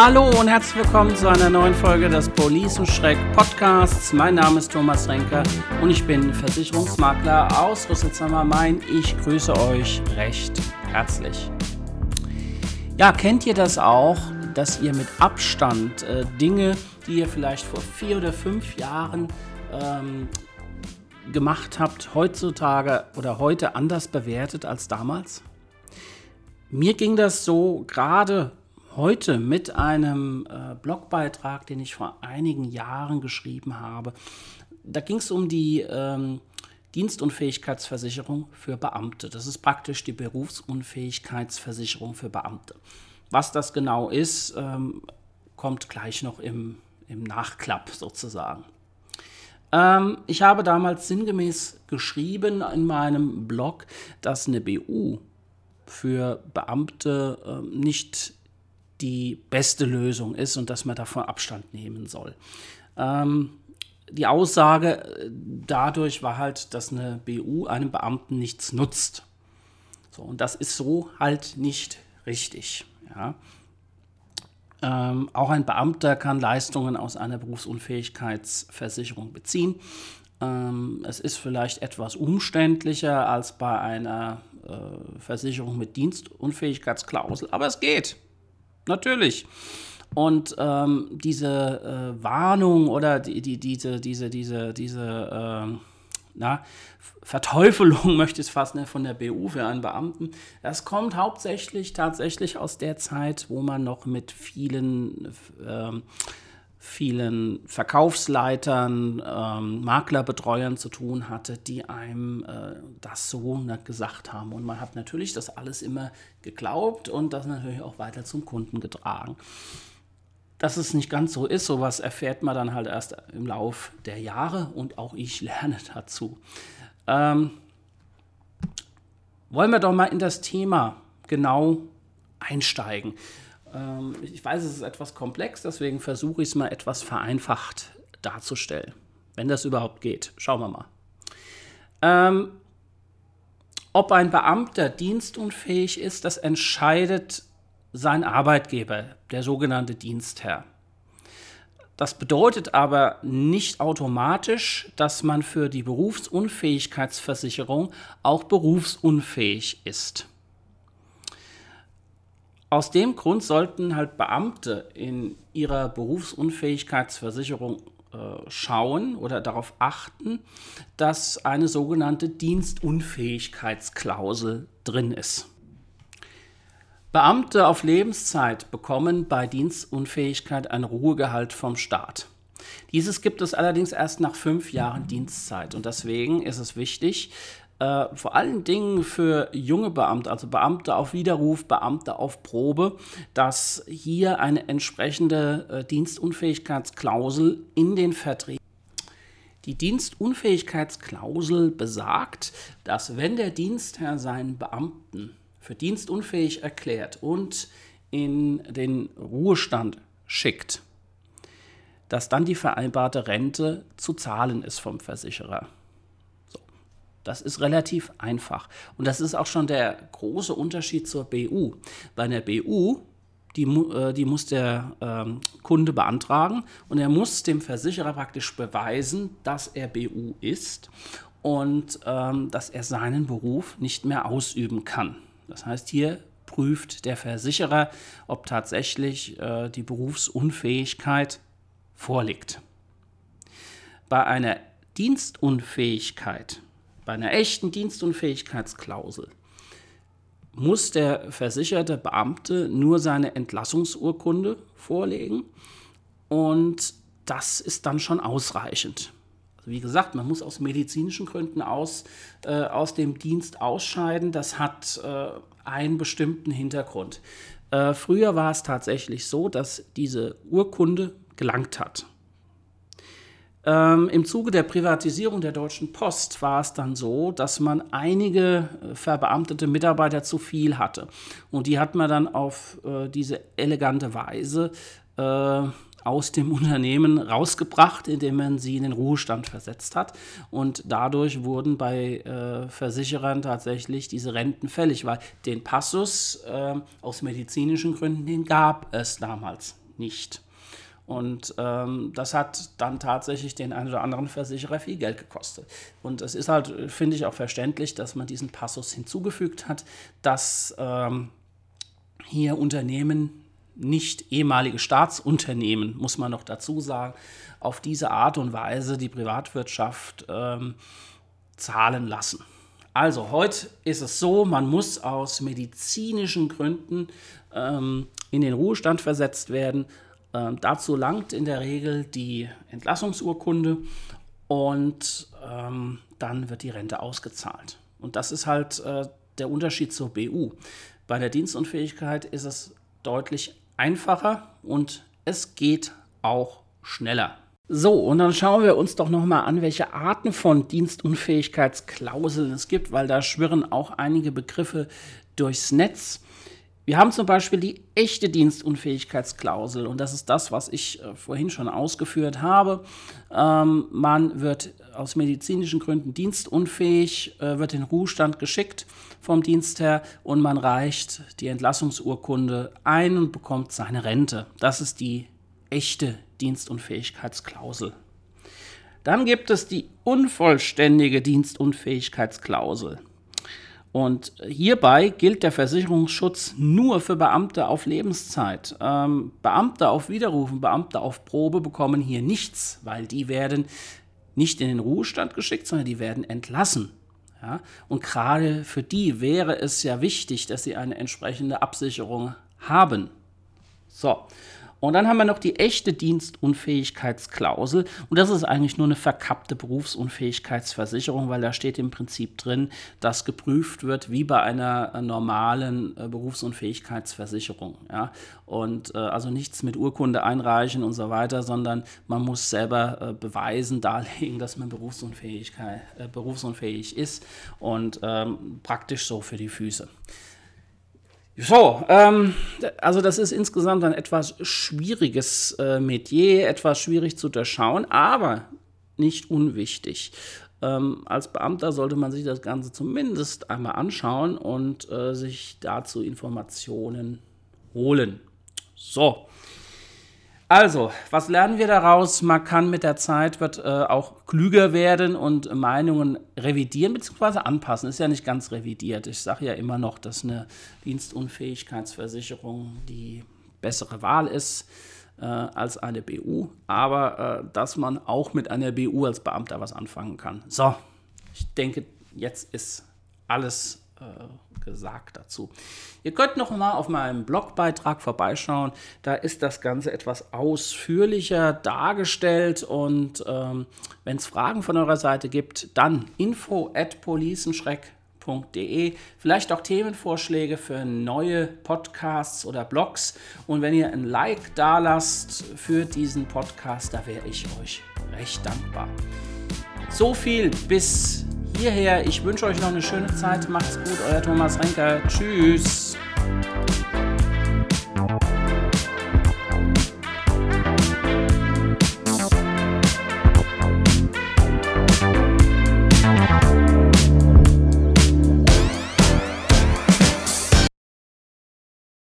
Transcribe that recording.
Hallo und herzlich willkommen zu einer neuen Folge des Police Schreck Podcasts. Mein Name ist Thomas Renker und ich bin Versicherungsmakler aus Rüsselsheim Main. Ich grüße euch recht herzlich. Ja, kennt ihr das auch, dass ihr mit Abstand äh, Dinge, die ihr vielleicht vor vier oder fünf Jahren ähm, gemacht habt, heutzutage oder heute anders bewertet als damals? Mir ging das so gerade heute mit einem äh, Blogbeitrag, den ich vor einigen Jahren geschrieben habe. Da ging es um die ähm, Dienstunfähigkeitsversicherung für Beamte. Das ist praktisch die Berufsunfähigkeitsversicherung für Beamte. Was das genau ist, ähm, kommt gleich noch im, im Nachklapp sozusagen. Ähm, ich habe damals sinngemäß geschrieben in meinem Blog, dass eine BU für Beamte äh, nicht die beste Lösung ist und dass man davon Abstand nehmen soll. Ähm, die Aussage äh, dadurch war halt, dass eine BU einem Beamten nichts nutzt. So, und das ist so halt nicht richtig. Ja. Ähm, auch ein Beamter kann Leistungen aus einer Berufsunfähigkeitsversicherung beziehen. Ähm, es ist vielleicht etwas umständlicher als bei einer äh, Versicherung mit Dienstunfähigkeitsklausel, aber es geht. Natürlich. Und ähm, diese äh, Warnung oder die, die, diese, diese, diese, diese äh, na, Verteufelung, möchte ich es fast nennen, von der BU für einen Beamten, das kommt hauptsächlich tatsächlich aus der Zeit, wo man noch mit vielen äh, vielen Verkaufsleitern, ähm, Maklerbetreuern zu tun hatte, die einem äh, das so gesagt haben. Und man hat natürlich das alles immer geglaubt und das natürlich auch weiter zum Kunden getragen. Dass es nicht ganz so ist, sowas erfährt man dann halt erst im Lauf der Jahre und auch ich lerne dazu. Ähm, wollen wir doch mal in das Thema genau einsteigen. Ähm, ich weiß, es ist etwas komplex, deswegen versuche ich es mal etwas vereinfacht darzustellen. Wenn das überhaupt geht. Schauen wir mal. Ähm, ob ein Beamter dienstunfähig ist, das entscheidet sein Arbeitgeber, der sogenannte Dienstherr. Das bedeutet aber nicht automatisch, dass man für die Berufsunfähigkeitsversicherung auch berufsunfähig ist. Aus dem Grund sollten halt Beamte in ihrer Berufsunfähigkeitsversicherung äh, schauen oder darauf achten, dass eine sogenannte Dienstunfähigkeitsklausel drin ist. Beamte auf Lebenszeit bekommen bei Dienstunfähigkeit ein Ruhegehalt vom Staat. Dieses gibt es allerdings erst nach fünf Jahren Dienstzeit und deswegen ist es wichtig, äh, vor allen Dingen für junge Beamte, also Beamte auf Widerruf, Beamte auf Probe, dass hier eine entsprechende äh, Dienstunfähigkeitsklausel in den Verträgen die Dienstunfähigkeitsklausel besagt, dass wenn der Dienstherr seinen Beamten für dienstunfähig erklärt und in den Ruhestand schickt, dass dann die vereinbarte Rente zu zahlen ist vom Versicherer. Das ist relativ einfach. Und das ist auch schon der große Unterschied zur BU. Bei einer BU, die, äh, die muss der ähm, Kunde beantragen und er muss dem Versicherer praktisch beweisen, dass er BU ist und ähm, dass er seinen Beruf nicht mehr ausüben kann. Das heißt, hier prüft der Versicherer, ob tatsächlich äh, die Berufsunfähigkeit vorliegt. Bei einer Dienstunfähigkeit bei einer echten Dienstunfähigkeitsklausel muss der versicherte Beamte nur seine Entlassungsurkunde vorlegen und das ist dann schon ausreichend. Also wie gesagt, man muss aus medizinischen Gründen aus, äh, aus dem Dienst ausscheiden. Das hat äh, einen bestimmten Hintergrund. Äh, früher war es tatsächlich so, dass diese Urkunde gelangt hat. Ähm, Im Zuge der Privatisierung der Deutschen Post war es dann so, dass man einige äh, verbeamtete Mitarbeiter zu viel hatte. Und die hat man dann auf äh, diese elegante Weise äh, aus dem Unternehmen rausgebracht, indem man sie in den Ruhestand versetzt hat. Und dadurch wurden bei äh, Versicherern tatsächlich diese Renten fällig, weil den Passus äh, aus medizinischen Gründen, den gab es damals nicht. Und ähm, das hat dann tatsächlich den einen oder anderen Versicherer viel Geld gekostet. Und es ist halt, finde ich, auch verständlich, dass man diesen Passus hinzugefügt hat, dass ähm, hier Unternehmen, nicht ehemalige Staatsunternehmen, muss man noch dazu sagen, auf diese Art und Weise die Privatwirtschaft ähm, zahlen lassen. Also heute ist es so, man muss aus medizinischen Gründen ähm, in den Ruhestand versetzt werden ähm, dazu langt in der Regel die Entlassungsurkunde und ähm, dann wird die Rente ausgezahlt. Und das ist halt äh, der Unterschied zur BU. Bei der Dienstunfähigkeit ist es deutlich einfacher und es geht auch schneller. So, und dann schauen wir uns doch nochmal an, welche Arten von Dienstunfähigkeitsklauseln es gibt, weil da schwirren auch einige Begriffe durchs Netz. Wir haben zum Beispiel die echte Dienstunfähigkeitsklausel und das ist das, was ich äh, vorhin schon ausgeführt habe. Ähm, man wird aus medizinischen Gründen dienstunfähig, äh, wird in Ruhestand geschickt vom Dienstherr und man reicht die Entlassungsurkunde ein und bekommt seine Rente. Das ist die echte Dienstunfähigkeitsklausel. Dann gibt es die unvollständige Dienstunfähigkeitsklausel. Und hierbei gilt der Versicherungsschutz nur für Beamte auf Lebenszeit. Ähm, Beamte auf Widerrufen, Beamte auf Probe bekommen hier nichts, weil die werden nicht in den Ruhestand geschickt, sondern die werden entlassen. Ja? Und gerade für die wäre es ja wichtig, dass sie eine entsprechende Absicherung haben. So, und dann haben wir noch die echte Dienstunfähigkeitsklausel. Und das ist eigentlich nur eine verkappte Berufsunfähigkeitsversicherung, weil da steht im Prinzip drin, dass geprüft wird wie bei einer äh, normalen äh, Berufsunfähigkeitsversicherung. Ja? Und äh, also nichts mit Urkunde einreichen und so weiter, sondern man muss selber äh, beweisen, darlegen, dass man Berufsunfähigkeit, äh, berufsunfähig ist und ähm, praktisch so für die Füße. So, ähm, also das ist insgesamt ein etwas schwieriges äh, Metier, etwas schwierig zu durchschauen, aber nicht unwichtig. Ähm, als Beamter sollte man sich das Ganze zumindest einmal anschauen und äh, sich dazu Informationen holen. So, also, was lernen wir daraus? Man kann mit der Zeit wird äh, auch klüger werden und Meinungen revidieren bzw. anpassen. Ist ja nicht ganz revidiert. Ich sage ja immer noch, dass eine Dienstunfähigkeitsversicherung die bessere Wahl ist äh, als eine BU, aber äh, dass man auch mit einer BU als Beamter was anfangen kann. So, ich denke, jetzt ist alles äh, gesagt dazu. Ihr könnt noch mal auf meinem Blogbeitrag vorbeischauen. Da ist das Ganze etwas ausführlicher dargestellt. Und ähm, wenn es Fragen von eurer Seite gibt, dann info at policenschreck.de. Vielleicht auch Themenvorschläge für neue Podcasts oder Blogs. Und wenn ihr ein Like da lasst für diesen Podcast, da wäre ich euch recht dankbar. So viel bis hierher. Ich wünsche euch noch eine schöne Zeit. Macht's gut, euer Thomas Renker. Tschüss.